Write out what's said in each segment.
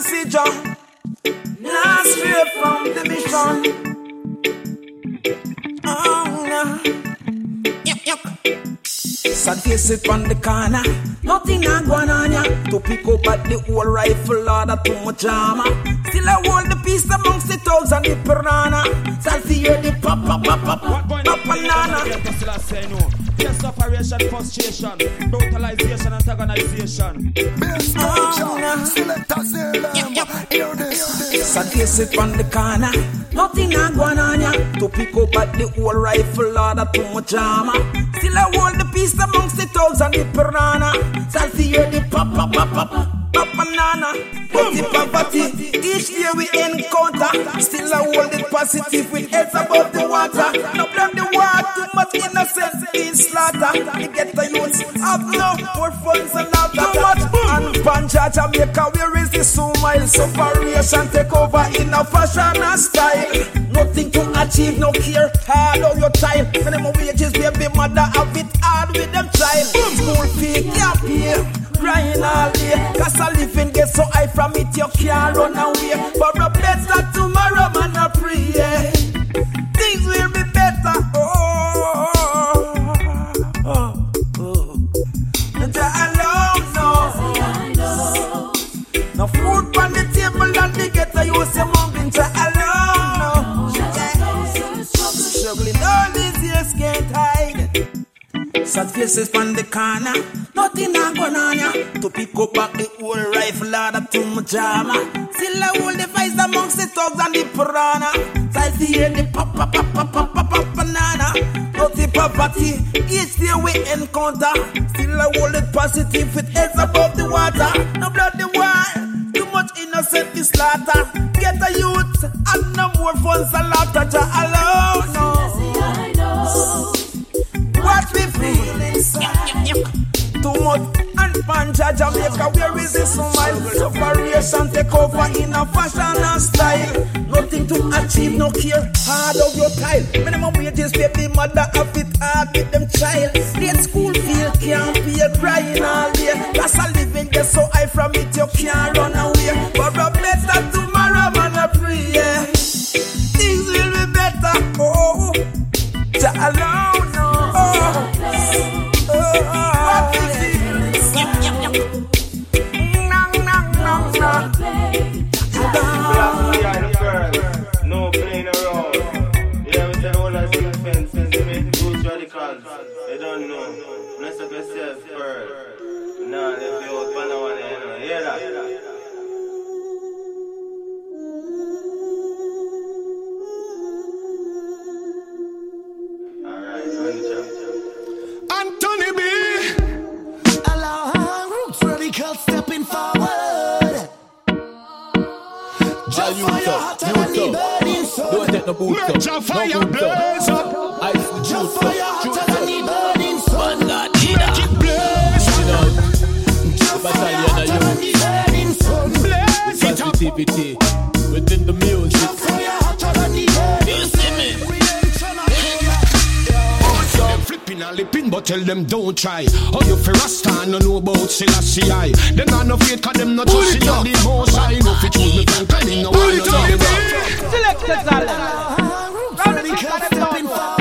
decision. Not straight from the mission. Oh, no. Yuck, yuck. Sad face it on the corner. Nothing a going on ya. To pick up at the old rifle order too much armor. Still I hold the peace amongst the thugs and the piranha. Selfie hear the pop pop pop pop pop banana. Yes, operation, frustration, brutalization, antagonization. Ah, Sad face it on the corner. Nothing a going on ya. To pick up at the old rifle order too much armor. Still I hold the peace amongst the thugs and the piranha. Selfie hear the pop pop pop pop pop banana. But the poverty, each day we encounter. Still I hold it positive with heads above the water. No blame the war, too much innocent being slaughter. The ghetto youths have no more funds and not too much. And Panja Jamaica, where is the smile? Separation take over in a fashion and style. Nothing to achieve, no care, hard on your child. Minimum wages, baby mother have it hard with them child. School fee, can't pay, crying all day. Cause a living get so high from it, you can't run away. For a better tomorrow, man, I pray. yeah. Things will be better. Oh, oh, oh, oh. Jah alone knows. No food on the table and the ghetto, you say mumbling. Jah alone knows. Struggling all these years can't hide. Sad faces on the corner, nothing a going on ya. To pick up back the old rifle order too much armor. Still I hold the vice amongst the thugs and the piranha. Side hear the pop pop pop pop pop pop pop banana. Dirty poverty, each day we encounter. Still I hold it positive with heads above the water. No blood the war, too much innocent is slaughter. Get a youth and no more funds and laughter. Jah alone Much and panja Jamaica, where is the smile? Separation take over in a fashion and style. Nothing to achieve, no care, hard of your tile. Minimum wages, baby mother of it hard with them child. Late school feel can't be a crying all day. That's a living get so high from it, you can't run away. For a better up. No boots up, Let your fire boots blaze up. up. Ice the Just juice fire up, hotter juice than the burning sun. Make it blaze. Original, Just fire battalion of hotter than the burning sun. Blaze it up. Positivity within the music. Them flipping and lipping, but tell them don't try. How you fi rasta no know about Selassie I. Them not no faith, cause them not trust in the most high. No fit choose me friend, cause them no want to tell them up. Selected talent. roots radical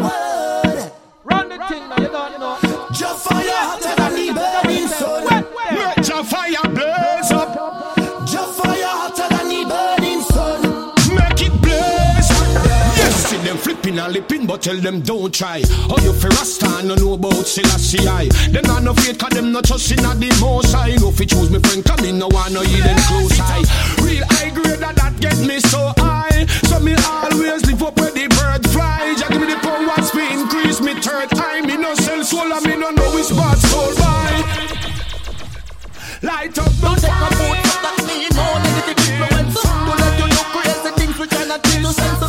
lipping, but tell them don't try. How you fi rasta no know about Selassie I. Them not no faith, cause them not trust in the most high. No fi choose me friend, cause me no want no hear them close high. Real high grade that that get me so high. So me always live up where the bird fly. Just give me the power to increase me third eye. Me no sell soul and me no know which spots sold by. Light up the Don't take a boat, but that me know negative influence. To let you do crazy things which cannot you sense.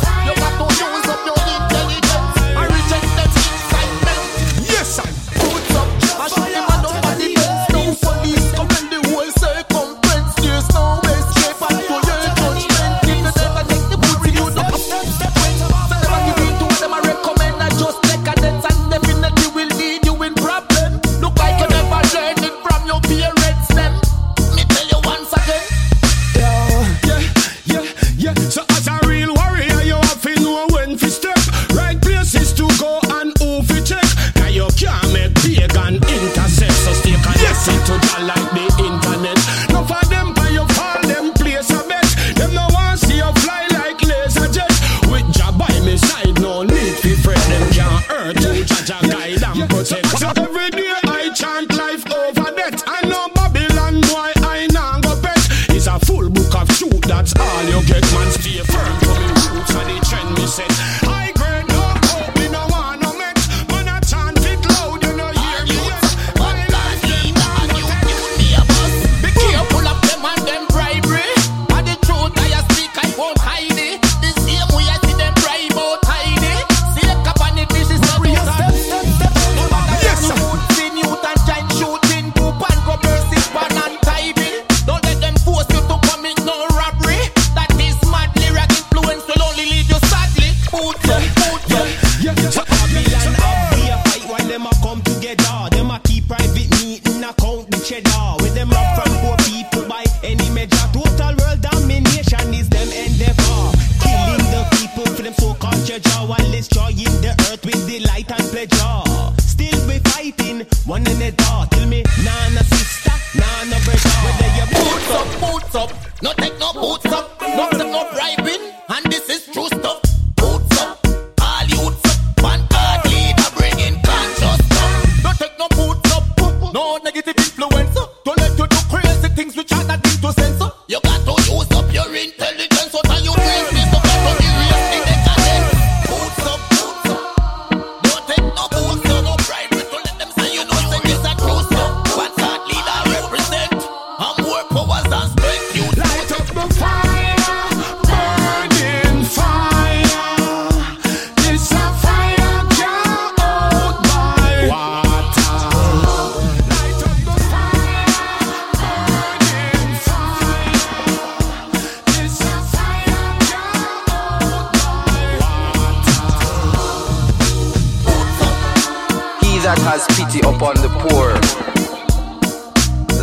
That has upon the poor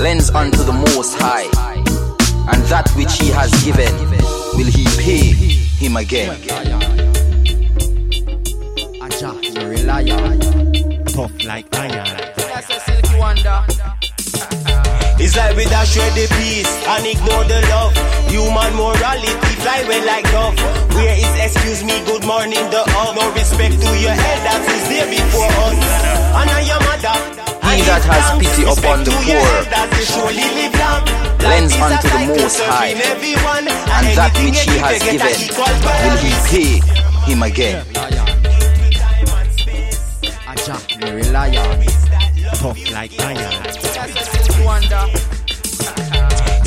lends unto the Most High, and that which he has given will he pay him again. Aja, you're a liar. tough like iron. It's like we dash shred the peace and ignore the love. Human morality fly away like dove. Where is excuse me, good morning, the all No respect to your elders who's there before us. And I your mother. He that has pity upon the poor lends unto the Most High, and that which he has given will he pay him again. Aja, you're a liar. Tough like iron wonder.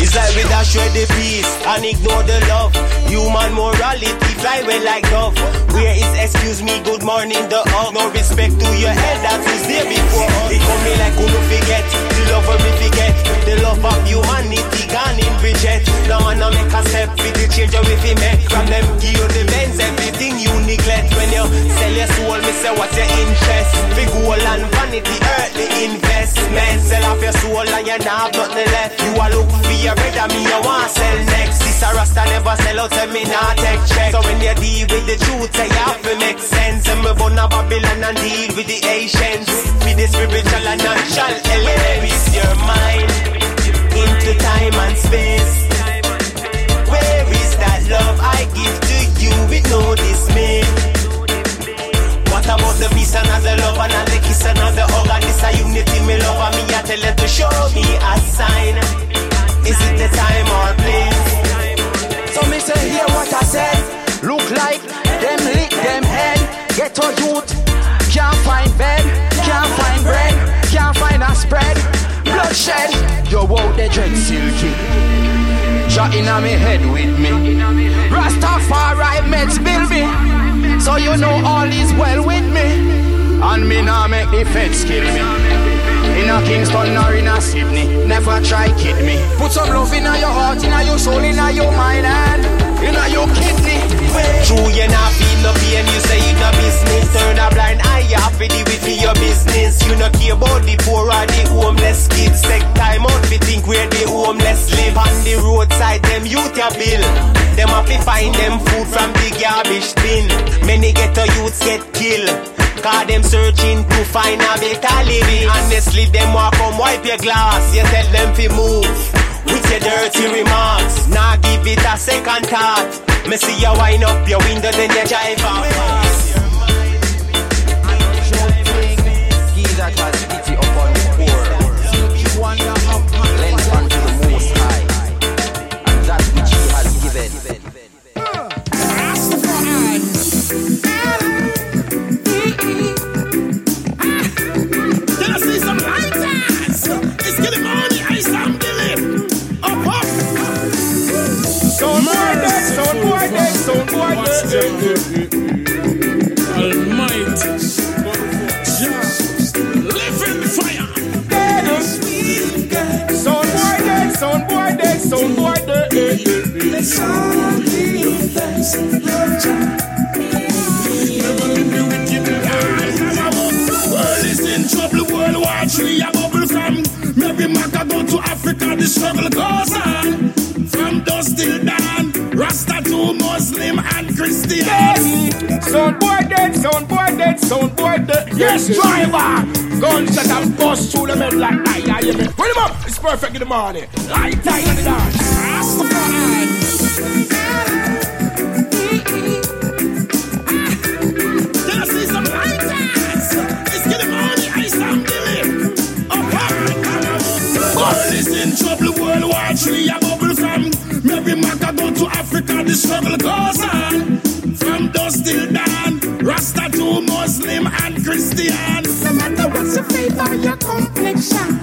It's like we dash shred the peace and ignore the love. Human morality fly away like dove. Where is excuse me, good morning, the hug. No respect to your elders who's there before us. It come me like who no forget the love of me forget. The love of humanity gone in Bridget. Now wanna make a step with the change of if make. From them give you the bends, everything you neglect. When you sell your soul, me say what's your interest? Big gold and vanity, earthly investment. Sell off your soul and you not have nothing left. You a look for your bread and me you want sell next. This a rasta never sell out, tell me not take check. So when you deal with the truth, say you have to make sense. And me born a Babylon and deal with the Asians. With the spiritual and natural you know all is well with me. And me nah make the feds kill me. In a Kingston or in a Sydney, never try kid me. Put some love in your heart, in your soul, in your mind, and in your kidney. True, you not feel pain, you say you no business. Turn a blind eye, you have to with me, your business. You no care about the poor or the homeless kids. Take time out to think where the homeless live. On the roadside them youth ya bill. Them have to find them food from the garbage bin. Many ghetto youths get killed. Cause them searching to find a better living. Honestly, them want come wipe your glass. You tell them to move with your dirty remarks. Now give it a second thought. Me see you wind up your window, then you drive off. Africa, the struggle goes on. From dusk till dawn, and Christian. Sound boy dead, sound boy dead, sound boy dead. Yes, driver. Gunshot and bust through the middle like I, I me. Put him up, it's perfect in the morning. Light time in the dance. Can I see some lighters? It's getting money, ice and Billy. Up, up. World is in trouble, World War Three, a bubble from Mary Maca till dawn, Rasta to Muslim and Christian. No matter what's your faith or your complexion,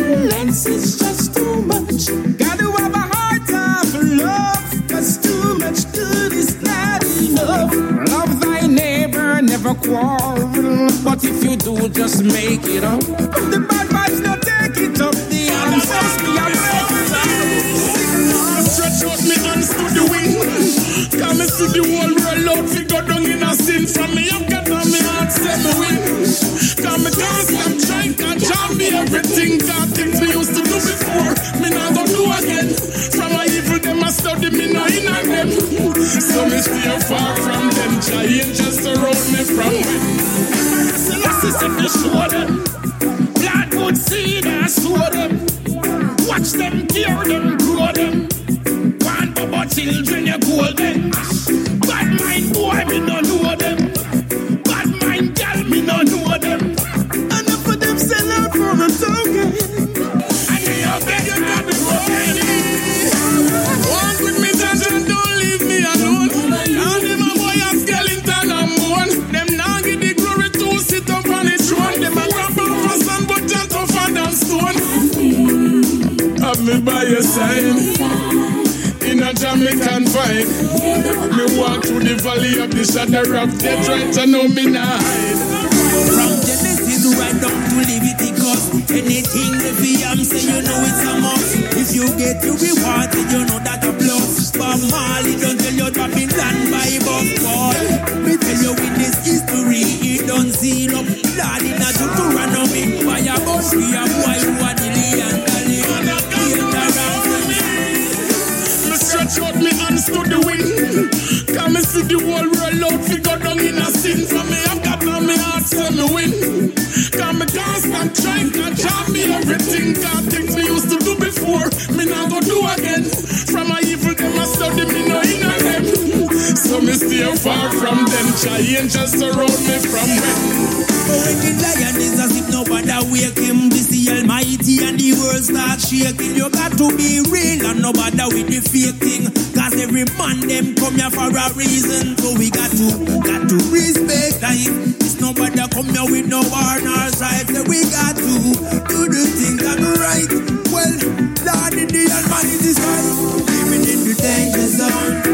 Violence is just too much. Gotta have a heart of love. Cause too much good is not enough. Love thy neighbor, never quarrel. But if you do, just make it up. The bad vibes, not take it up. The answers me, it up. Stretch out me hands to the and see the out. A from me. I've got on me heart, say me can't everything. Can't things we used to do before. Me not go do again. From a evil them I study me no in on them. So me stay far from them. Giant just surround me from when. Selassie said to show them. Blood good seed and sow them. Watch them, cure them, grow them. By your side in a Jamaican vibe. Me walk through the valley of the shadow of death, right? I know me not. From Genesis right down to Leviticus Anything the VM say you know it's a must If you get your reward you know that see the world out. We go down in a sin from me. I've got on me heart, say me win. Come me can't stop trying, can't jam me everything. Can't things we used to do before. Me now go do again. From a evil them a study me no in them. So me stay far from them. Giant just surround me from when. The lion is asleep, nobody wake him. This the Almighty and the world start shaking. You got to be real and no bother with the fake thing. Cause every man them come here for a reason. So we got to, got to respect life. It's nobody come here with no war nor strife. So we got to do the things that are right. Well, Lord in the Almighty is right. Living in the danger zone.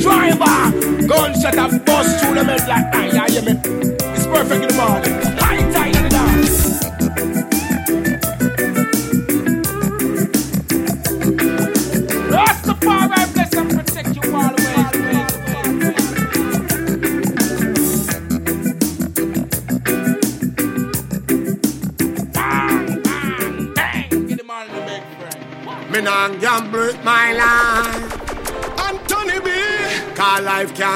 Driver. Gunshot a bust through the head like I, I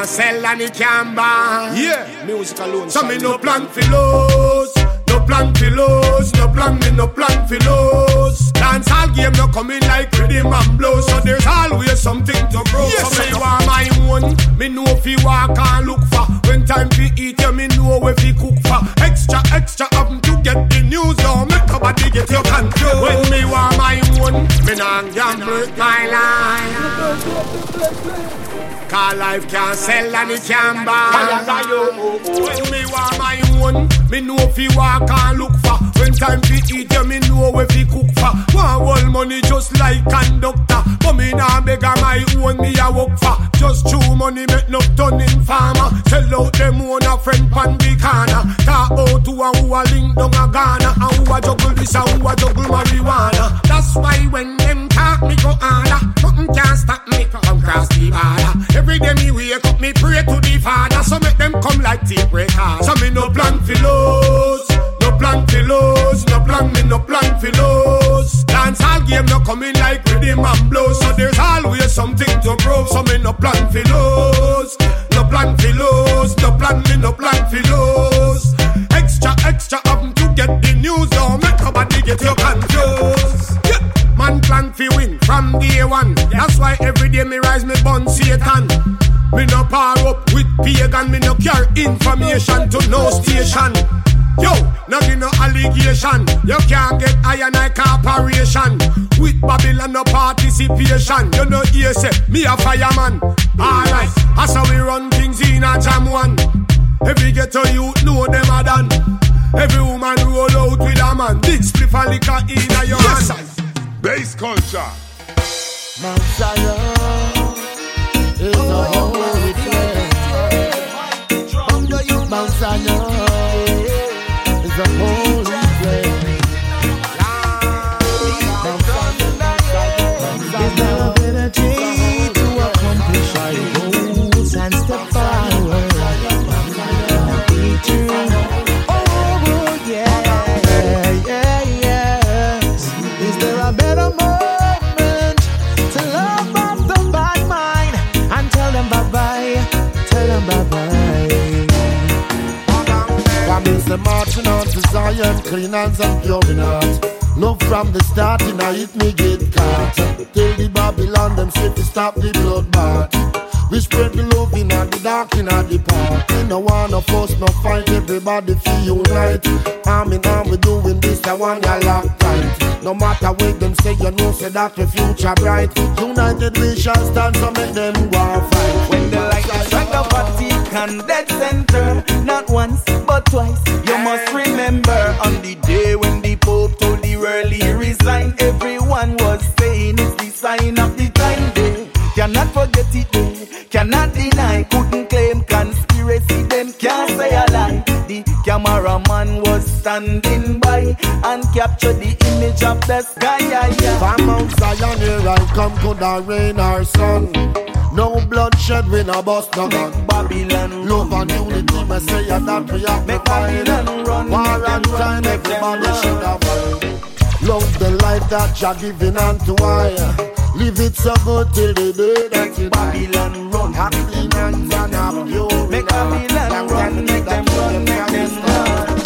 can't sell and it can't buy. Yeah, music alone. So me no plan for lose. No plan for lose. No plan, me no plan for lose. Game no coming like rhythm and blues. So there's always something to grow. Yes, so me want my own. Me know if you walk and look for. When time to eat, you me know if you cook for. Extra, extra happen to get the news. Don't make nobody get your control. When me want my own, me nah gamble my life. Cause life can't sell and it can't buy. When me want my own, me know if you walk and look for. Time to eat, you me know if you cook for. Want whole money just like conductor. But me nah beg of my own, me a work for. Just chew money make no turning farmer. Sell out them own a friend pan the corner. Talk out to a who a link down a Ghana. And who a juggle this and who a juggle marijuana. That's why when them talk me go harder. Nothing can stop me from cross the border. Every day me wake up, me pray to the Father. So make them come like tape record. So me no plan for lose. No plan, for lose. Dance all game no coming like rhythm and blues. So there's always something to prove. So me no plan for lose. No plan for lose. No plan, me no plan for lose. Extra, extra happen to get the news. Don't make nobody get you confused. Yeah. Man plan fi win from day one. That's why every day me rise me bun Satan. Me no power up with pagan, me no care information to no station. Yo, no give no allegation. You can't get iron I corporation. With Babylon no participation. You know here say me a fireman. Alright, that's how we run things in a jam one. Every ghetto youth know them a done. Every woman roll out with a man. Big spliff and liquor in a your Yes, hand. Bass culture. Mount Zion is a Is marching on to Zion, clean hands and pure in heart. Love from the start, and I hit me get caught. Tell the Babylon them say to stop the bloodbath. We spread the love in the dark in the park. We no wanna fuss, no fight, everybody feel unite. Arm in arm, we doing this, I want ya lock tight. No matter what them say, you know, say that the future bright. United we shall stand, so make them go fight. When the light strike the Vatican dead center, not once but twice. You must remember on the day when the Pope told the world he resigned, everyone was saying it's the sign of the time day. Cannot forget it day, cannot deny, couldn't claim conspiracy, them can't say a lie. The cameraman was standing by and captured the image of the sky. From Mount Zion here I come, could I rain our sun? No bloodshed, we no bust no gun. Babylon Love and unity, me say that we have to find. Babylon run, War and run, crime, make everybody run. should have find. Love the life that you're giving unto I. Live it so good till the day that you die. Babylon run, Happy and and pure. Make Babylon run, make them run, make them run.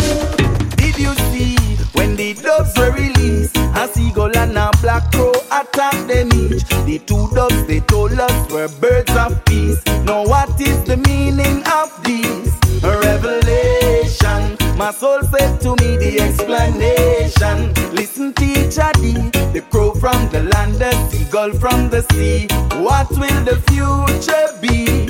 Did you see when the doves were released? A seagull and a black crow attacked them each. The two doves they told us were birds of peace. Now what is the meaning of this? A revelation. My soul said to me the explanation. The crow from the land, the seagull from the sea. What will the future be?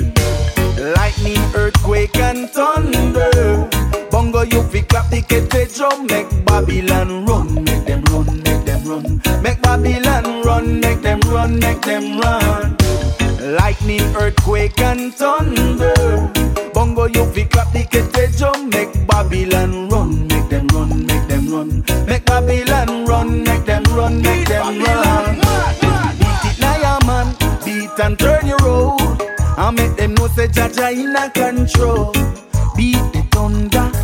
Lightning, earthquake, and thunder. Bongo, you fi clap the kete drum, make Babylon run, make them run, make them run. Make Babylon run, make them run, make them run. Lightning, earthquake, and thunder. Beat and turn your road. I make them know say Jaja in a control. Beat the thunder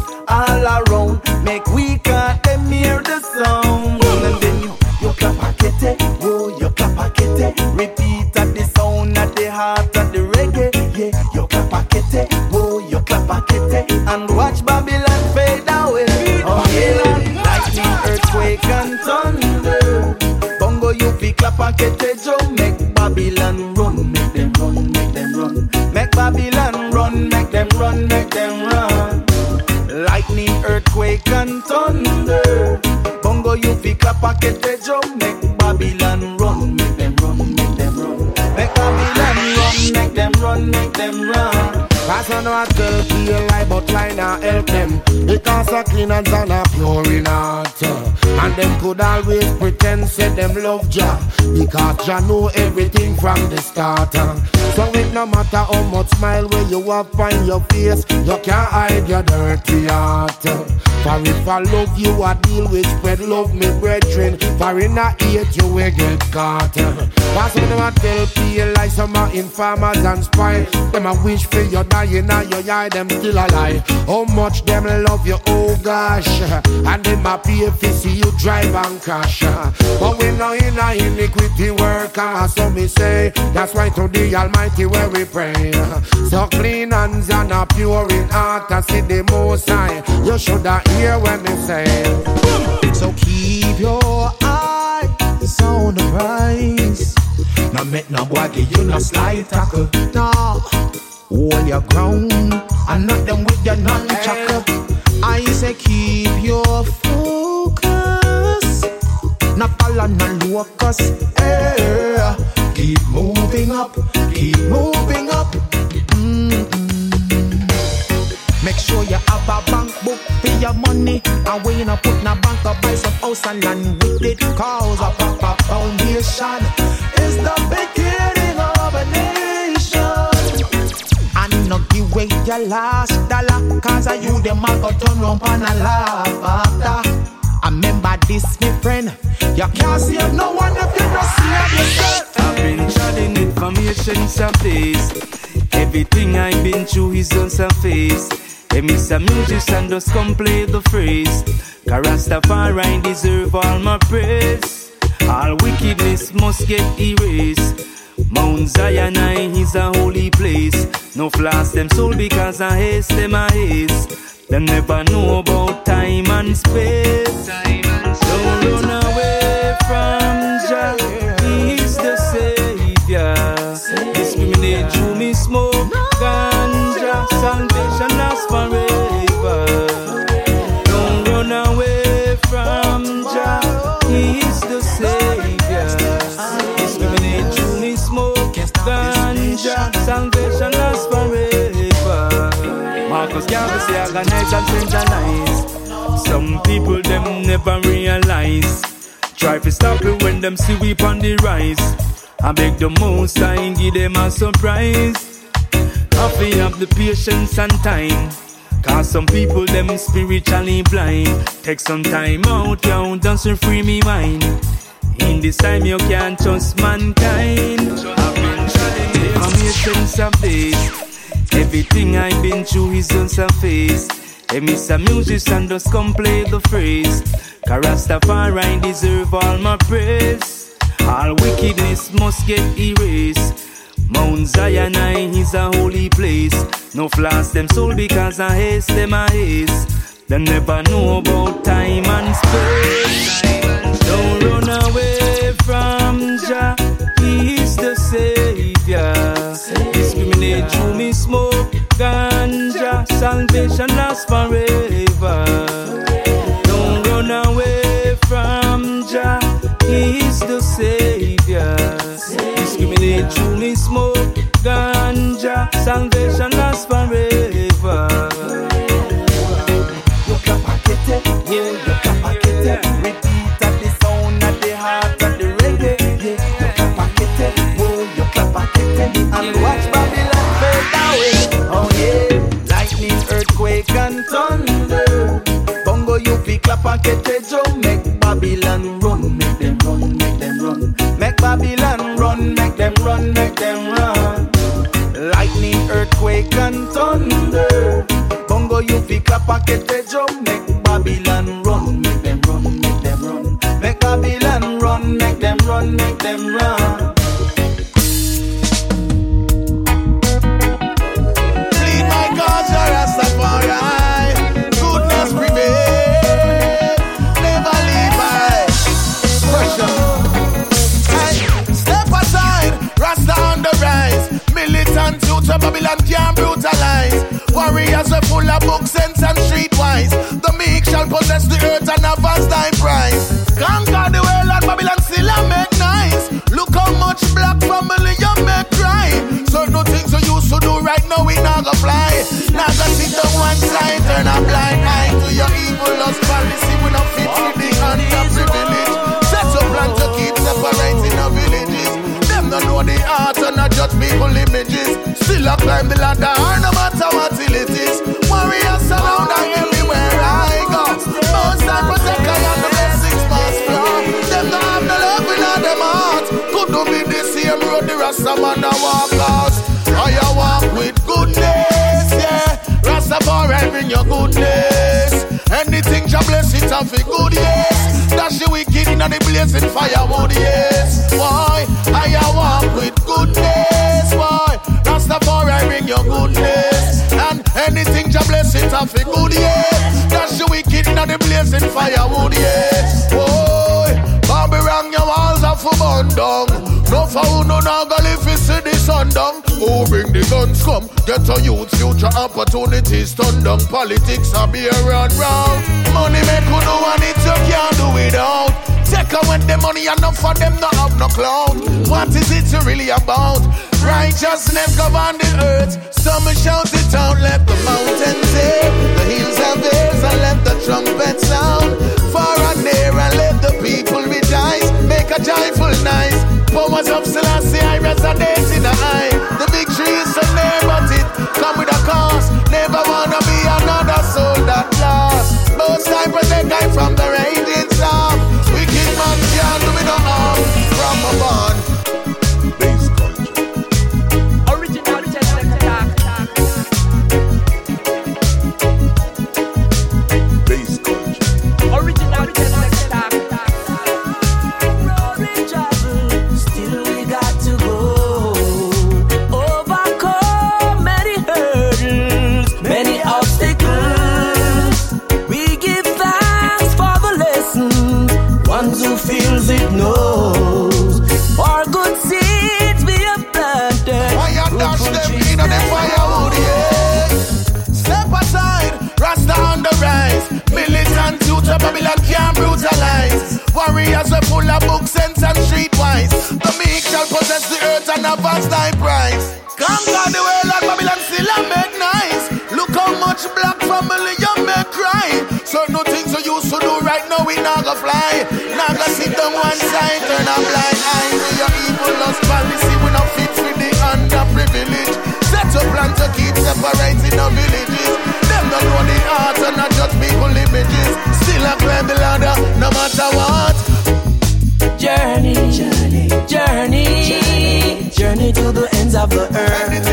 a drum, make Babylon run, make them run, make them run. Make Babylon run, make them run, make them run. Cause I know I tell feel lie, but lie not help them. Because a clean and a pure in heart. And them could always pretend say them love Jah. Because Jah know everything from the start. So it no matter how much smile where you have on your face, you can't hide your dirty heart. For if I love you, I deal with spread love, me brethren. For in a hate, you will get caught. Cause when I tell people like some are informers and spy, them a wish for you dying and your eye, them still alive. How much them love you, oh gosh. And them a pay if see you drive and crash. Uh. But we know in a iniquity work, and so me say, that's why to the Almighty where we pray. Uh. So clean hands and a pure in heart, I see the most high. You should have hear when me say. So keep your eyes on the prize. Now make no boy give you no slight tackle. No, hold your ground and knock them with your nunchuck. I say keep your focus. Not follow no locus. Eh, keep moving up, keep moving up. Mm-mm. Make sure you have a bank book for your money. And when you put in a bank to buy some house and land with it. Cause a proper foundation is the beginning of a nation. And not give away your last dollar. Cause I you them a go turn round and a laugh after. I remember this, my friend. You can't save no one if you don't save yourself. I've been chatting information surface. Everything I've been through is on surface. Hey, Mr. Musician, just come play the phrase. Rastafari deserve all my praise. All wickedness must get erased. Mount Zion is a holy place. No flash them soul because I haste them I haste. Them never know about time and space. Don't run away from Jah. He's the savior. Discriminate through me smoke ganja. Salvation lasts forever. Don't run away from Jah. He's the savior. Discriminate through me smoke ganja. Salvation lasts forever. Marcus Garvey say organize and centralize. Some people them never realize. Try to stop it when them see we on the rise. I beg the most I give them a surprise. Happy have the patience and time. Cause some people them spiritually blind. Take some time out, yo, dance and free me mind. In this time you can't trust mankind. I've been trying of days. Everything I've been through is on surface. Hey, Mr. Musician, just come play the phrase. Cause Rastafari deserve all my praise. All wickedness must get erased. Mount Zion is a holy place. No flash them soul because I haste them I haste. Them never know about time and space. Don't run away from Jah. He is the Savior. Discriminate through me smoke ganja. Salvation lasts forever. Don't run away from Jah. He is the Savior. Discriminate through me smoke ganja. Salvation lasts forever. You clap a kete, yeah, you clap a kete. Repeat at the sound of the heart of the reggae, yeah. You clap a kete, whoa, you clap a kete, and watch and thunder. Bongo you fi clap a kete, Joe, make Babylon run, make them run, make them run. Make Babylon run, make them run, make them run. Lightning, earthquake and thunder. Bongo you fi clap a kete drum, make Babylon run, make them run, make them run. Make Babylon run, make them run, make them run. Book sense and streetwise. The meek shall possess the earth and vast thy prize. Conquer the world and Babylon still a make nice. Look how much black family you make cry. Certain so no things you used to do right now we not gonna fly. Now go sit down one side, turn a blind eye to your evil lust policy. We not fit with the underprivileged. Set your plan to keep separating the villages. Them don't know the art and not judge people images. Still a climb the ladder, road Rasta man a walk out. I a walk with goodness, yeah. Rastafari bring your goodness. Anything Jah bless it and for good, yes. Dash the wicked in the blazing firewood, yes. Why? I a walk with goodness, why? Rastafari bring your goodness. And anything Jah bless it and for good, yes. Dash the wicked in the blazing firewood, yes. Why? Babylon, your walls are for burn. No foul, no now go live to see the sun down. Who bring the guns come? Get a youth future opportunities turn down. Politics are be around round. Money make you do and it you can't do without. Take away the money enough for them not have no clout. What is it really about? Righteousness govern the earth. Some shout it out, let the mountains hear. The hills have ears and let the trumpet sound. Far and near and let the people rejoice. Make a joyful noise. Powers of Selassie, I Warriors full of book sense and streetwise. The meek shall possess the earth and vast thy prize. Conquer the world and Babylon still a make nice. Look how much black family you make cry. Certain things you used to do right now we not go fly. Now go sit down one side, turn a blind eye to your evil lust policy. We not fit for the underprivileged. Set a plan to keep separating our villages. Them don't know the art and not just people images. Still I climb the ladder, no matter what. Of the earth.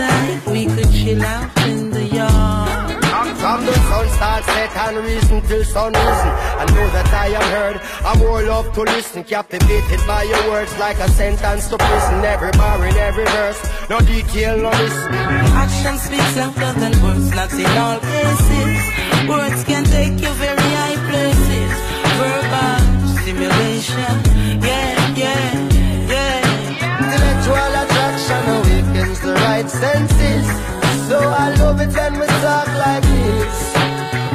Be. We could chill out in the yard. From the sun starts set and reason till sun risen. I know that I am heard. I'm more love to listen. Captivated by your words like a sentence to prison. Every bar in every verse. No detail, no listen. Action speaks louder than words, not in all cases. Words can take you very high places. Verbal stimulation, right senses. So I love it when we talk like this.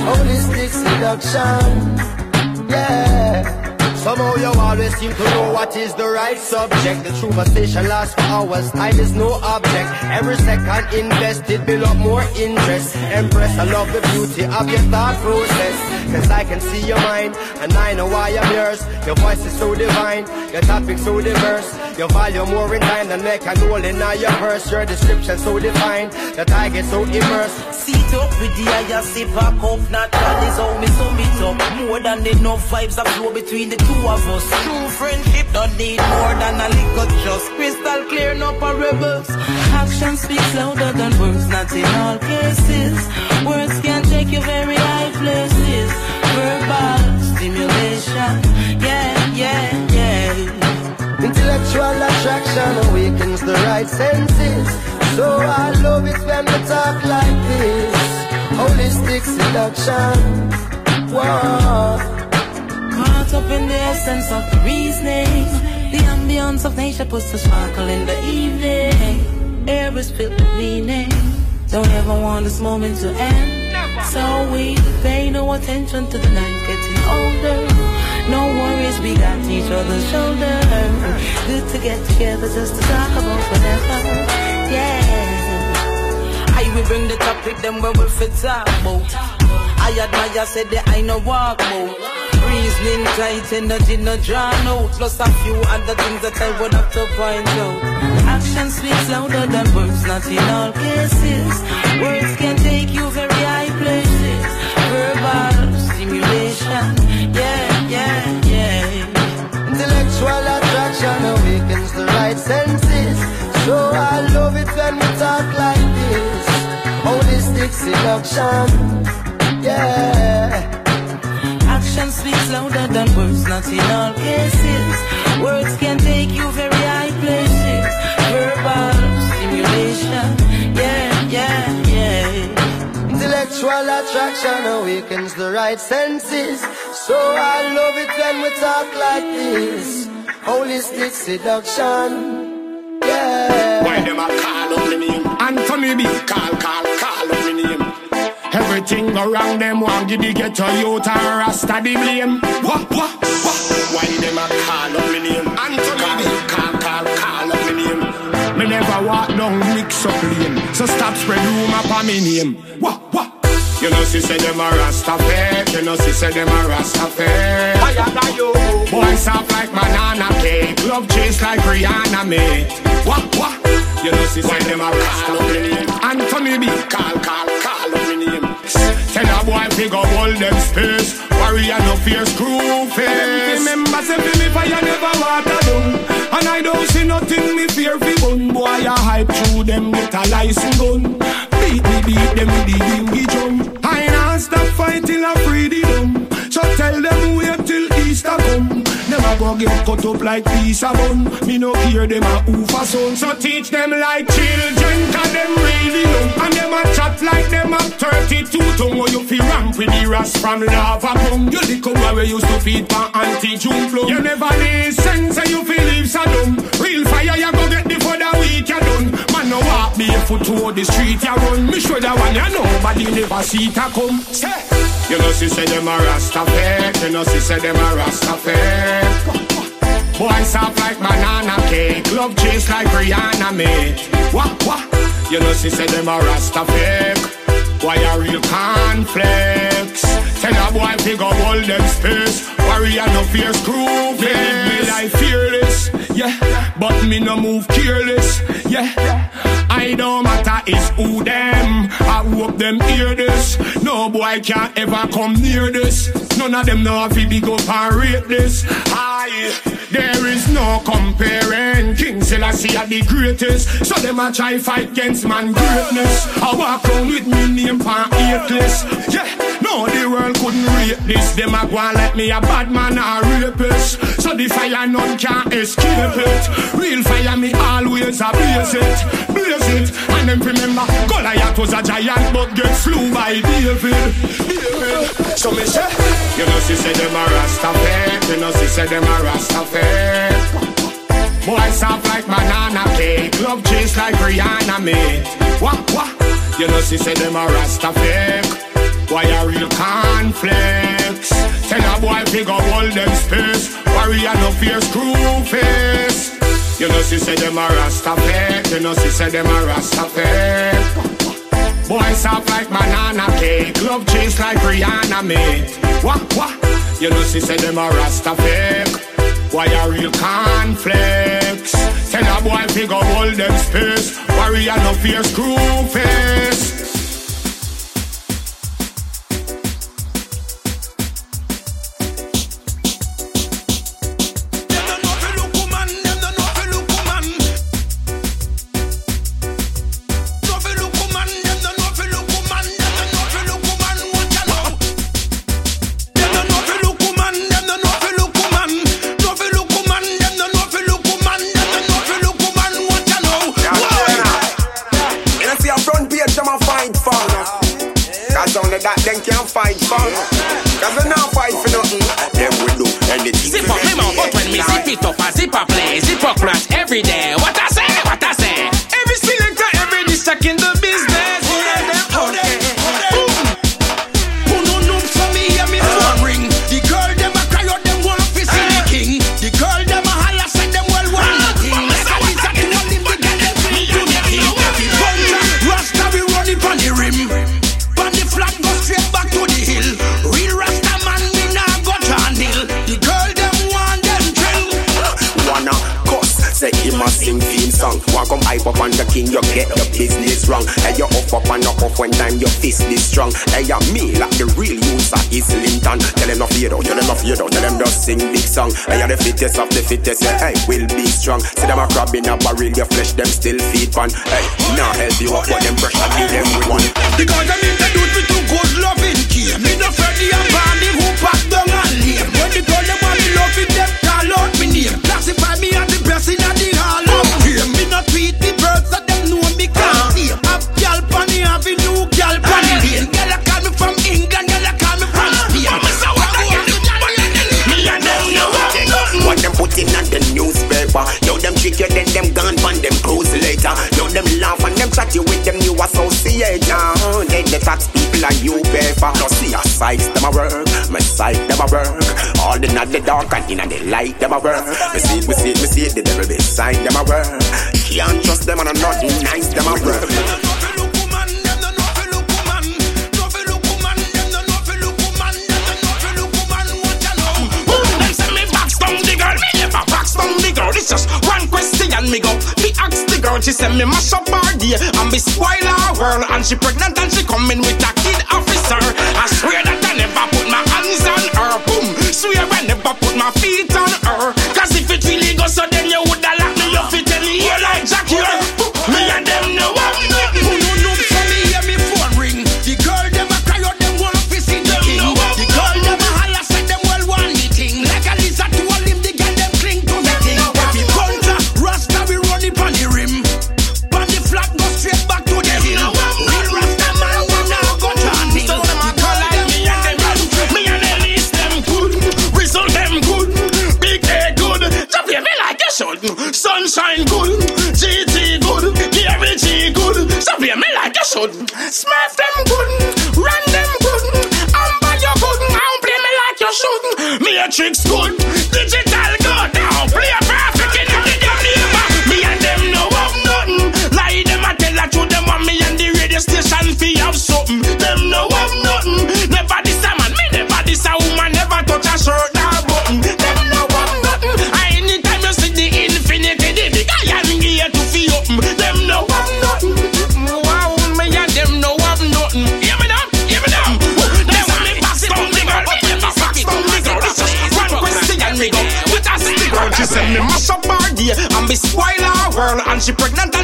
Holistic seduction, yeah. Somehow you always seem to know what is the right subject. The true conversation lasts for hours, time is no object. Every second invested build up more interest. Empress, I love the beauty of your thought process. Cause I can see your mind, and I know why I'm yours. Your voice is so divine, your topic so diverse. Your value more in time than make a goal in your purse. Your description so defined that I get so immersed. Seat up with the higher sip a cup, natural is how me sum it up. More than enough vibes that flow between the two of us. True friendship don't need more than a little just. Crystal clear, no parables. Action speaks louder than words, not in all cases. Words can take you very high places. Verbal stimulation, yeah, yeah. Intellectual attraction awakens the right senses. So I love it when we talk like this. Holistic seduction. Whoa. Caught up in the essence of the reasoning. The ambience of nature puts a sparkle in the evening. Air is filled with meaning. Don't ever want this moment to end. So we pay no attention to the night getting older. No worries, we got each other's shoulder. Good to get together just to talk about whatever. Yeah. I will bring the topic, then we fit talk about. I admire, said that I no walk out. Reasoning tight, energy no drawn out. Plus a few other things that I would have to point out. Action speaks louder than words, not in all cases. Words can take you very high places. Verbal stimulation. Intellectual attraction awakens the right senses. So I love it when we talk like this. Holistic seduction, yeah. Action speaks louder than words, not in all cases. Words can take you very high places. Verbal stimulation, Spiritual attraction awakens the right senses. So I love it when we talk like this. Holistic seduction. Yeah. Why them a call up me name? Anthony B. Call, call, call up me name. Everything around them want give the ghetto youth and Rasta the blame. What, what, what? Why them a call up me name? Anthony B. Call, call, call up me name. Me never walk down mix up lane, so stop spread rumor upon me name. What? You know, she say them a Rasta fake. You know, she say them a Rasta fake. I am you. Boy soft like banana cake. Love chase like Rihanna mate. What, what? You know, she say them a Rasta fake. Anthony B. Call, call, call up me name. Tell a boy figure hold them space. Warrior no fear screw face. Remember, say for me fire never water down. And I don't see nothing me fear fi gun. Boy, I hype through them get a license gun. Beat me, beat them with the dingy drum. I stop fighting a freedom. So tell them wait till Easter come. A go get cut up like piece of bun. Me no care them a oofa son. So teach them like children, cause them really young. And them a chat like them a 32 tongue. Or you fi ramp with the ras from lava pong. You lick up where we used to feed for anti-june flow. You never listen, so you fi leave Saddam. Real fire, you go get the the week you done. Man no walk barefoot to the street you run. Me that one you nobody never see it come. Say. You know she say them a Rasta fake You know she say them a Rasta fake Boy soft like banana cake Love chase like Rihanna mate Wah wah You know she say them a Rasta fake Why a real conflicts Tell a boy fi go hold them space. Warrior no fear screw face Me life fearless Yeah. But me no move careless Yeah. I don't matter it's who them. I hope them hear this. No boy can ever come near this. None of them know if big up and this. I there is no comparing. King Selassie are the greatest. So them a try fight against man greatness. I walk around with me name pan eight list Yeah, no the world couldn't rate this. Them a go let me a bad man or rapist So the fire none can escape it. Real fire me always a blaze it Blaze it. And them remember Goliath was a giant but get slew by David. David. So me say You know she say them a Rasta fake You know she say them a Rasta fake Boy soft like banana cake. Love chase like Rihanna mate Wah wah. You know she say them a Rasta fake Why a real conflicts Tell a boy figure hold them space. Warrior no fear screw face. You know she say them a Rasta fake You know she say them a Rasta fake Boy soft like banana cake. Love chase like Rihanna mate Wah wah. You know she say them a Rasta fake why a real conflicts? Tell a boy figure hold them space. Warrior no fear screw face. Say him a sing theme song. Want come hype up on the king, you get the business wrong. Hey, you up up and up off when time your fist is strong. Hey, ya me like the real user is Linton. Tell them fear out, tell them fear out, tell them just sing big song. Hey, you the fittest of the fittest, yeah, hey, will be strong. See them a crab in a barrel, your flesh them still feed pan. Hey, now help you up, but them pressure give them with one. Because them introduce me to good loving game. Me no Freddy and Barney who pack down and lame. When the girl them want love it, them call out me name. Classify me as the best in of Treat the birds so them know me can't uh. see them. Have gal pon a new gal pon the lane. Gal a call me from England, gal a call me from uh. Spain. Mama say what the hell you done? Me a don't know what them put in on the newspaper. Yo them trick you, then them gone pon them cruise later. Yo them laugh and them chat you with them new association. Then the tax people and you pay for. No see your sights them a work, my sight them a work. All the not the dark and in the light them a work. Me see, me see, me see the devil beside them a work. Can't trust them and I'm not nice, them a work. Them say me box down the girl, me never box down the girl. It's just one question me go. Me ask the girl, she say me mash up her day and be spoil her world. And she pregnant and she coming with a kid officer. I swear that I never put my hands on her. Boom, swear I never put my feet on her. Cause if it really goes so then you she pregnant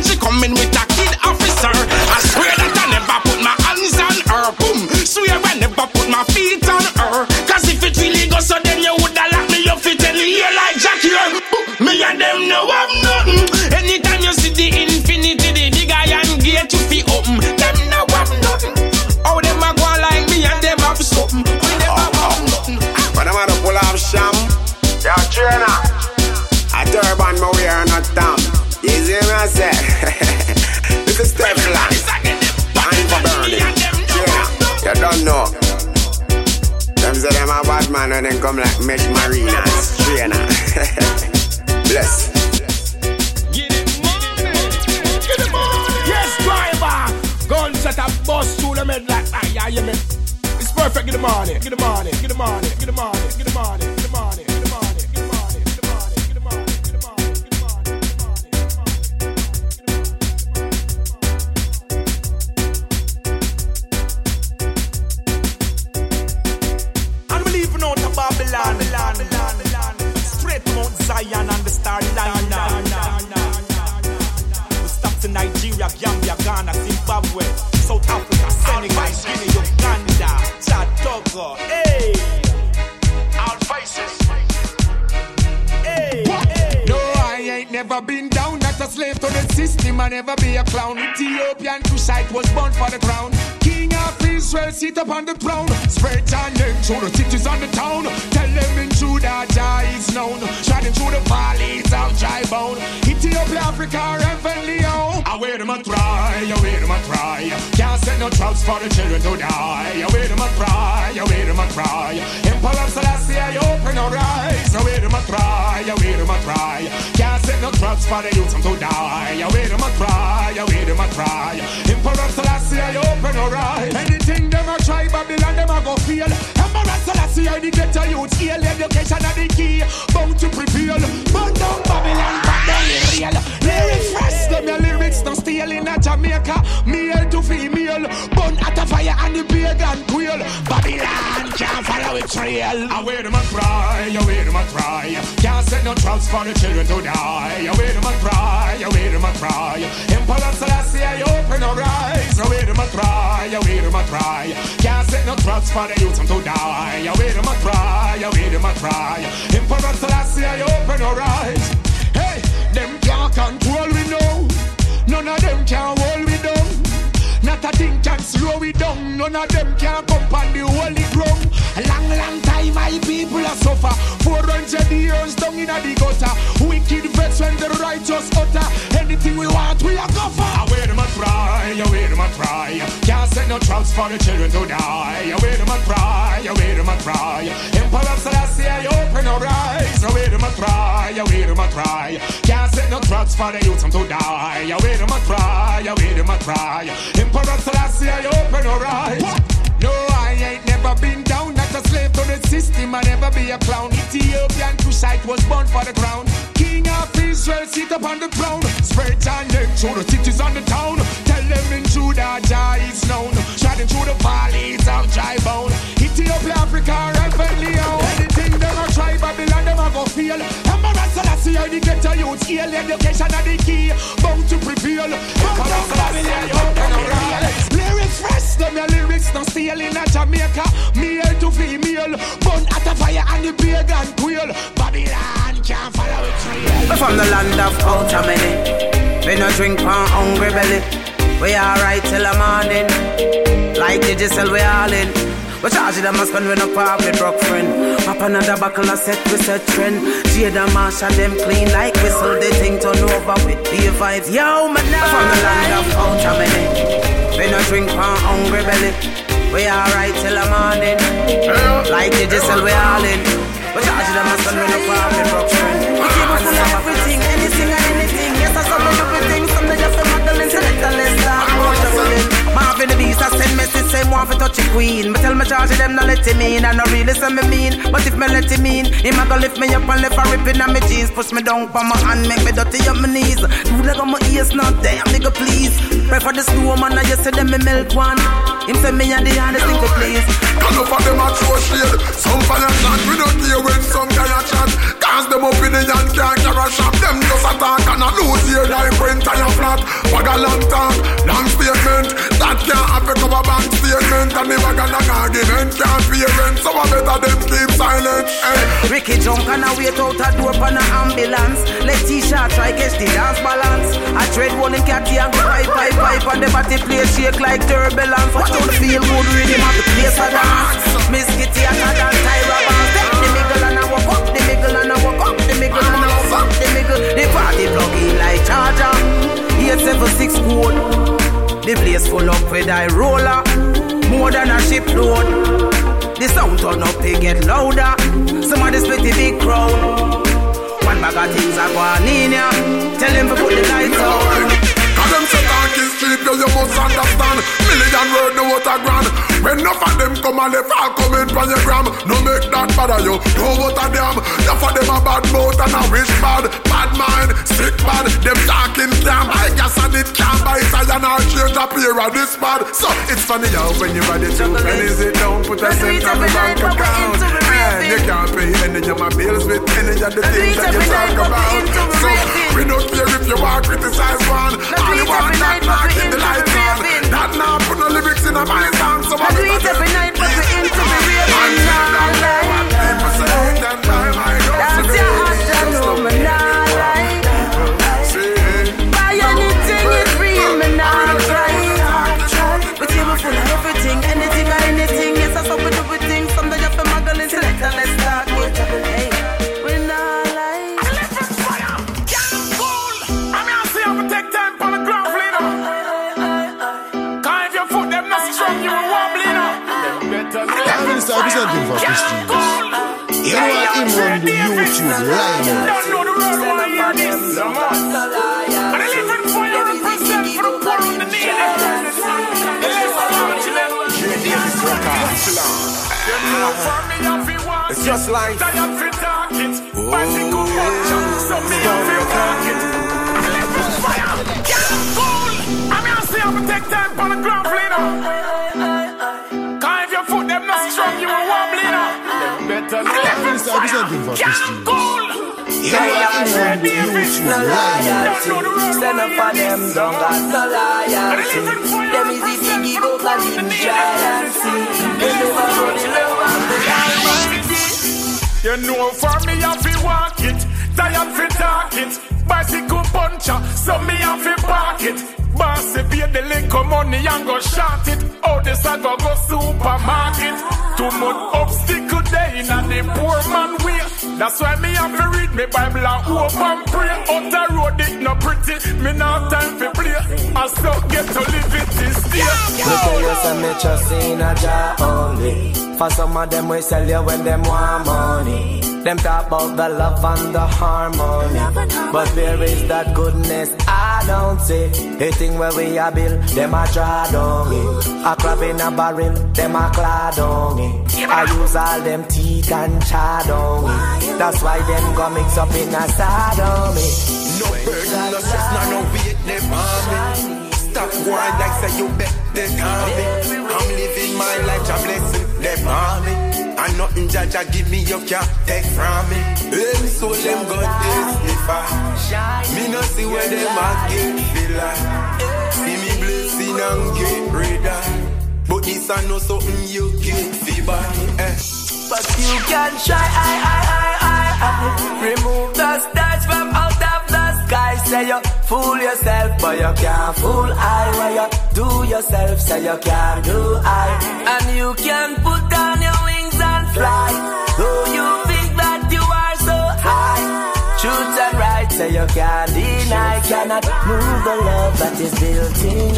and then come like Mesh Marinas. Trainer. Bless. Yes, driver. Gun set up, bust through the head like that. Yeah, you me. It's perfect. Get the money. Get the money. Get the money. Get the money. Get the money. Get the money. Get the money. Never be a clown. Ethiopian Kushite was born for the crown. King of Israel, sit upon the throne. Spread your name through the cities and the town. Tell them in Judah, Jah is known. Shining through the valleys of dry bone. Ethiopia, Africa, heavenly. I wear them a try, I wear them a try. Can't send no drugs for the children to die. I wear them a try, I wear them a try. Emperor Selassie, I open your eyes. I wear them a try, I wear them a try. Can't send no drugs for the youth to die. I wear them a try, I wear them a try. Emperor Selassie, I open your eyes. Anything them a try, Babylon them a go feel. Emperor Selassie, I the ghetto youth, heal education are the key. Bound to prevail. Burn down Babylon, real. Lyrics fresh, them your lyrics no steal in a Jamaica. Male to female, burn at a fire and the pagan quail. Babylon can't follow its trail. I wear them a cry, wear them a cry. Can't set no traps for the children to die. I wear them a cry, wear them a cry. Emperor Selassie, I open your eyes. I wear them a cry, wear them a cry. Can't set no traps for the youth to die. I wear them a cry, wear them a cry. Emperor Selassie, I open your eyes. Control we know. None of them can hold we down. Not a thing can slow we down. None of them can come on the holy ground. Long, long time my people are suffer. 400 years down in the gutter. Wicked vets when the righteous utter. Anything we want, we are go for. I wear them try, I wear them and try. Can't set no traps for the children to die. Wear them try, I wear them and try. Emperor I open your eyes. Wear them try, I wear them and try. Can't set no traps for the youth to die. Wear them try, I wear them and try. Emperor Selassie, I see I open your eyes. No, I ain't never been down, not a slave to the system. I never be a clown. Ethiopian Cushite was born for the crown. King of Israel, sit up on the throne. Spread and then through the cities and the town. Tell them in Judah, Jah is known. Shouting through the valleys of dry bone. Ethiopia, Africa, and Leo. Babylon, them a go feel. Emperor Selassie, I the ghetto youth, heal education and the key. Bound to prevail. Emperor Selassie, I open your eyes. Lyrics fresh, them your lyrics no steal in a Jamaica. Male to female, burn at a fire and the pagan quail. Babylon can't follow it real. We from the land of culture many. We no drink pan hungry belly. We alright till the morning. Like digital, we all in. We charge them a spend when no park with rock friend. Pop another buckle a set we set trend. Jada Marsha them clean like whistle. They think turn over with beer vibes. Yo, man, now. From the land of culture many. We no drink pan hungry belly. We alright till the morning. Like digital, we all in. We charge them a spend when no want to touch a queen. But tell me charge them, not let him in. I not really say me mean, but if me let him in, him a go lift me up and left a ripping on me jeans. Push me down on my hand, make me dirty up my knees. Do like on my ears, not damn, nigga, please. Pray for the snow man, I just say them me milk one. Him say me and the hardest thing please. Of them a throw shade Some fire shot, we don't hear when some guy a chat Cause them yan can't carry shop Them just attack and a lose here like when tire flat Bag a long talk, long statement That can't affect our bank statement And the bag an argument can't pay rent So I better them keep silent hey. Ricky jump and I wait out a door for an ambulance. Let T-shirt try catch the dance balance. I tread one in catty and go pipe, pipe, pipe. And the body play shake like turbulence. Out the feel good rhythm of the place a dance. Miss Kitty and I dance Tyra Banks. The middle and I walk up the middle and I up the middle and walk up the middle. The party plug in like charger. 876 code. The place full up with I roller. More than a shipload. The sound turn up, they get louder. Somebody split the big crowd. One bag of things are going in ya. Tell them to put the lights on. Say talk is cheap, yo, you must understand. Million word no what a grand. When enough of them come and they fall come in from your gram. No make that bother you, no what a damn. Enough of them a bad mouth and a wish bad Bad mind, sick bad, them talking scam I guess and it can't buy iron or change a pair of this bad. So it's funny how when you buy the two pennies it. don't put a cent on the bank account? And you can't pay any of my bills with any of the things that you talk about You know for me I fi walk it, tired fi talk it. Bicycle puncher, so me I fi park it. Boss pay the liquor money and go short it. Oh this I go go supermarket. Too much obstacle day in the poor man way. That's why me have to read me Bible and hope and pray. Out the road it no pretty. Me no time for play. I still get to live it this day. Me tell you some me trust in a jar only. For some of them we sell you when them want money. Them talk about the love and the harmony. But where is that goodness? I don't see. A thing where we are built, them a draw down it. A crab in a barrel, them a clad on it. I use all them teeth and char down it. That's why them go mix up in a sodomy. No burden, no stress, no no weight, them on me. Stop going like say you bet they on me. I'm living my life, a blessing, them on me. And nothing Jaja give me, you can't take from me. Them soul, them God taste me far. Me no see where them a get feel like. See me blessing and get rid But this I know something you get fever. Eh. But you can try, I, I, I, I, I. Remove the stars from out of. Say you fool yourself, but you can't fool I. Where you do yourself, say you can't do I. And you can put down your wings and fly. Though you think that you are so high. Truth and right, say you can't deny. Cannot move the love that is built in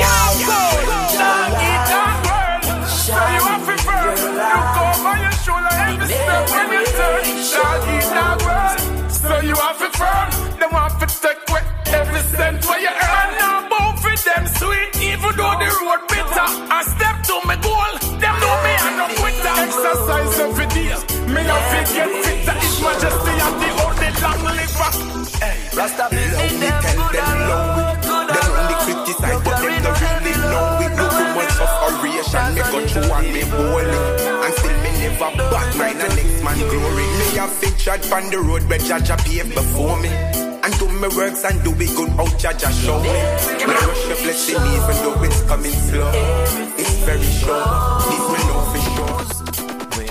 So you have to burn. Look over your shoulder every step when you turn. Shall eat that world. So you have to firm. Them have to take away every cent where you earn. Now both for them sweet, even though the road bitter. I step to my goal. Them know me and no quitter. Exercise every day. Me have to get fitter. His majesty and the only long liver. Hey, Rasta love me, tell them long we Them only criticize, but them don't really know we Look too much me go through and me bowling And still me never glory. Me have featured on the road where Jaja paved before me. And do my works and do it good out Jaja show me. Me rush your blessing even though it's coming slow. It's very sure, this me know for sure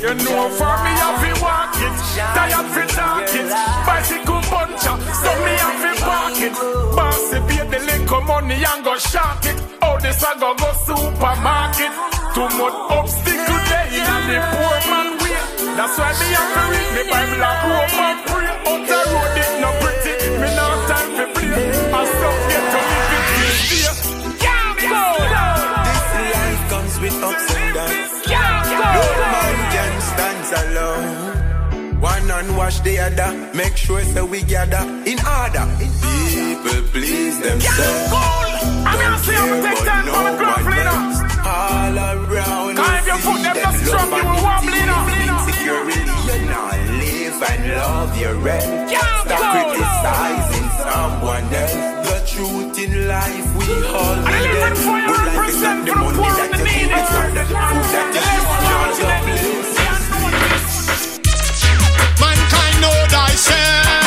You know for me I fi walk it, tired fi talk it Bicycle puncher, so me I fi park it Bossy pay the little money and go shark it. Oh this I go go supermarket. Too much obstacle there in the poor man That's why me I fi read me Bible and hope and pray. Out the road it no pretty, me no have time fi play I still get to live it this day Can't go. This life comes with ups and downs. No man can stand alone. One unwash the other. Make sure so we gather in order. People please themselves. Don't care about no one else. All around Cause if you put them not strong, you will wobble, you know. Insecurity, you not live and love your rent. Stop criticizing someone else. The truth in life we all need it But life is not the money that you keep It's not the food that you eat Not the place Mankind know thyself.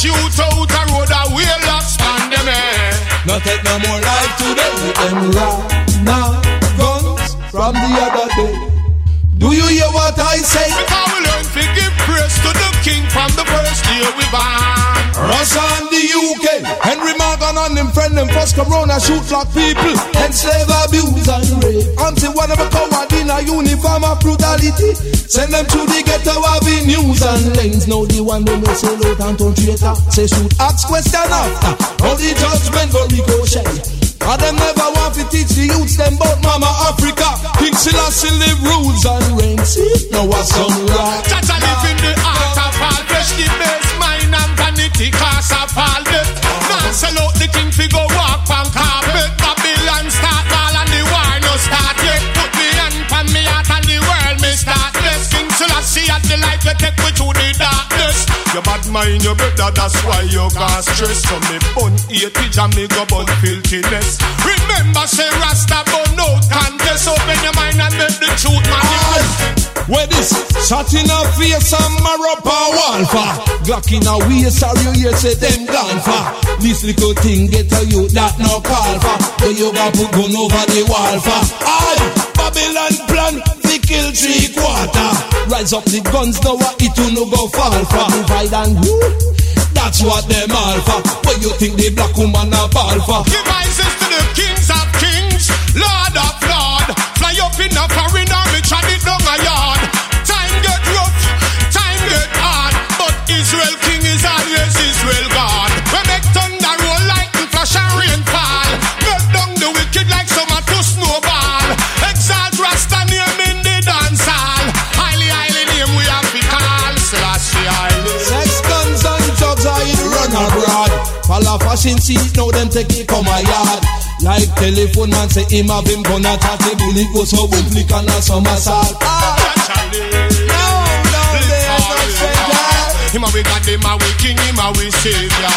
See so much youth out the road, I will lost pandemic. No take no more life today with them now guns from the other day. Do you hear what I say? Because we learn to give praise to the king from the first day we born. Russia and the UK, Henry Morgan and them friend them first corona shoot black people, enslave, abuse and rape. Until one of a coward in a uniform of brutality, send them to the ghetto avenues and lanes. Now the one they may say low and turn traitor, say shoot, ask question after. How the judgment go ricochet. And them never want to teach the youths them about Mama Africa. King Selassie live rules and reign. See, now what's on right? Jaja live in the heart of all flesh, the base cause of all death. Now sell out the king fi go walk on carpet. Babylon start all and the war no start yet. Put me hand pan me heart and the world me start bless. King Selassie at the light we take we through the darkness. Your bad mind your better that's why you got stress. So me bun eighty and me go bun filthiness. Remember say Rasta bun out contest. Open your mind and make the truth manifest. Ah, where this shot in a face and marrow power for Glock in a waist or you hear say them gone for This little thing get a you that no call for But you got put gun over the wall for Aye, Babylon plan kill three quarter. Rise up the guns, now what it will no go fall for. Divide and woo. That's what them all for. What you think the black woman a ball for? Give rises to the kings of kings, Lord of lord. Fashion seat, now them take it come my yard. Like telephone man say him have him gun attack the bullet go so we flick and a somersault. Ah! Him a we got him a we king, him a we savior.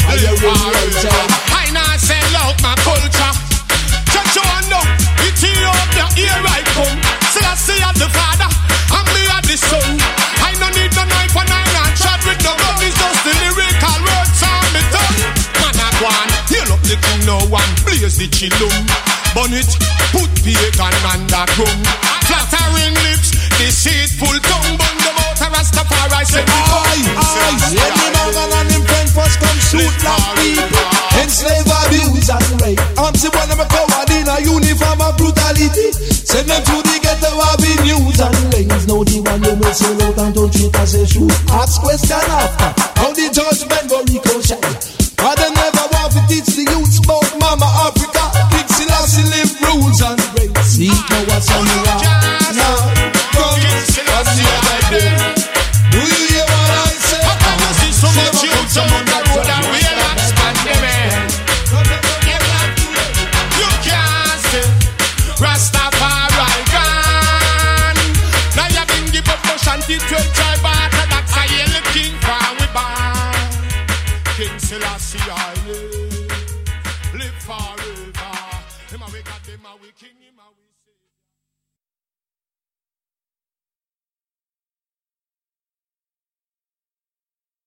I not sell out my culture. Church on now, Ethiopia, here I come. I see as the father, and me as the son. I no need no knife and I not chat with no gun. It's just the lyrical up the king no one, blaze the chillum. Bun it, put pagan under ground. Flattering lips, deceitful tongue. Bun them out a Rastafari say Aye, aye, any man and him friend first come shoot black people. Enslave, abuse and rape. I'm see one of them covered in a uniform of brutality. Send them to the ghetto of the news and rains Now the one you will sell out and don't treat as a shoe. Ask question after, how the judgment go ricochet they never to teach the youths about Mama Africa. Big Selassie live rules and reigns See now what's on the rock Now, come, what's the idea? Do you hear what I say? I see so much youths on the road and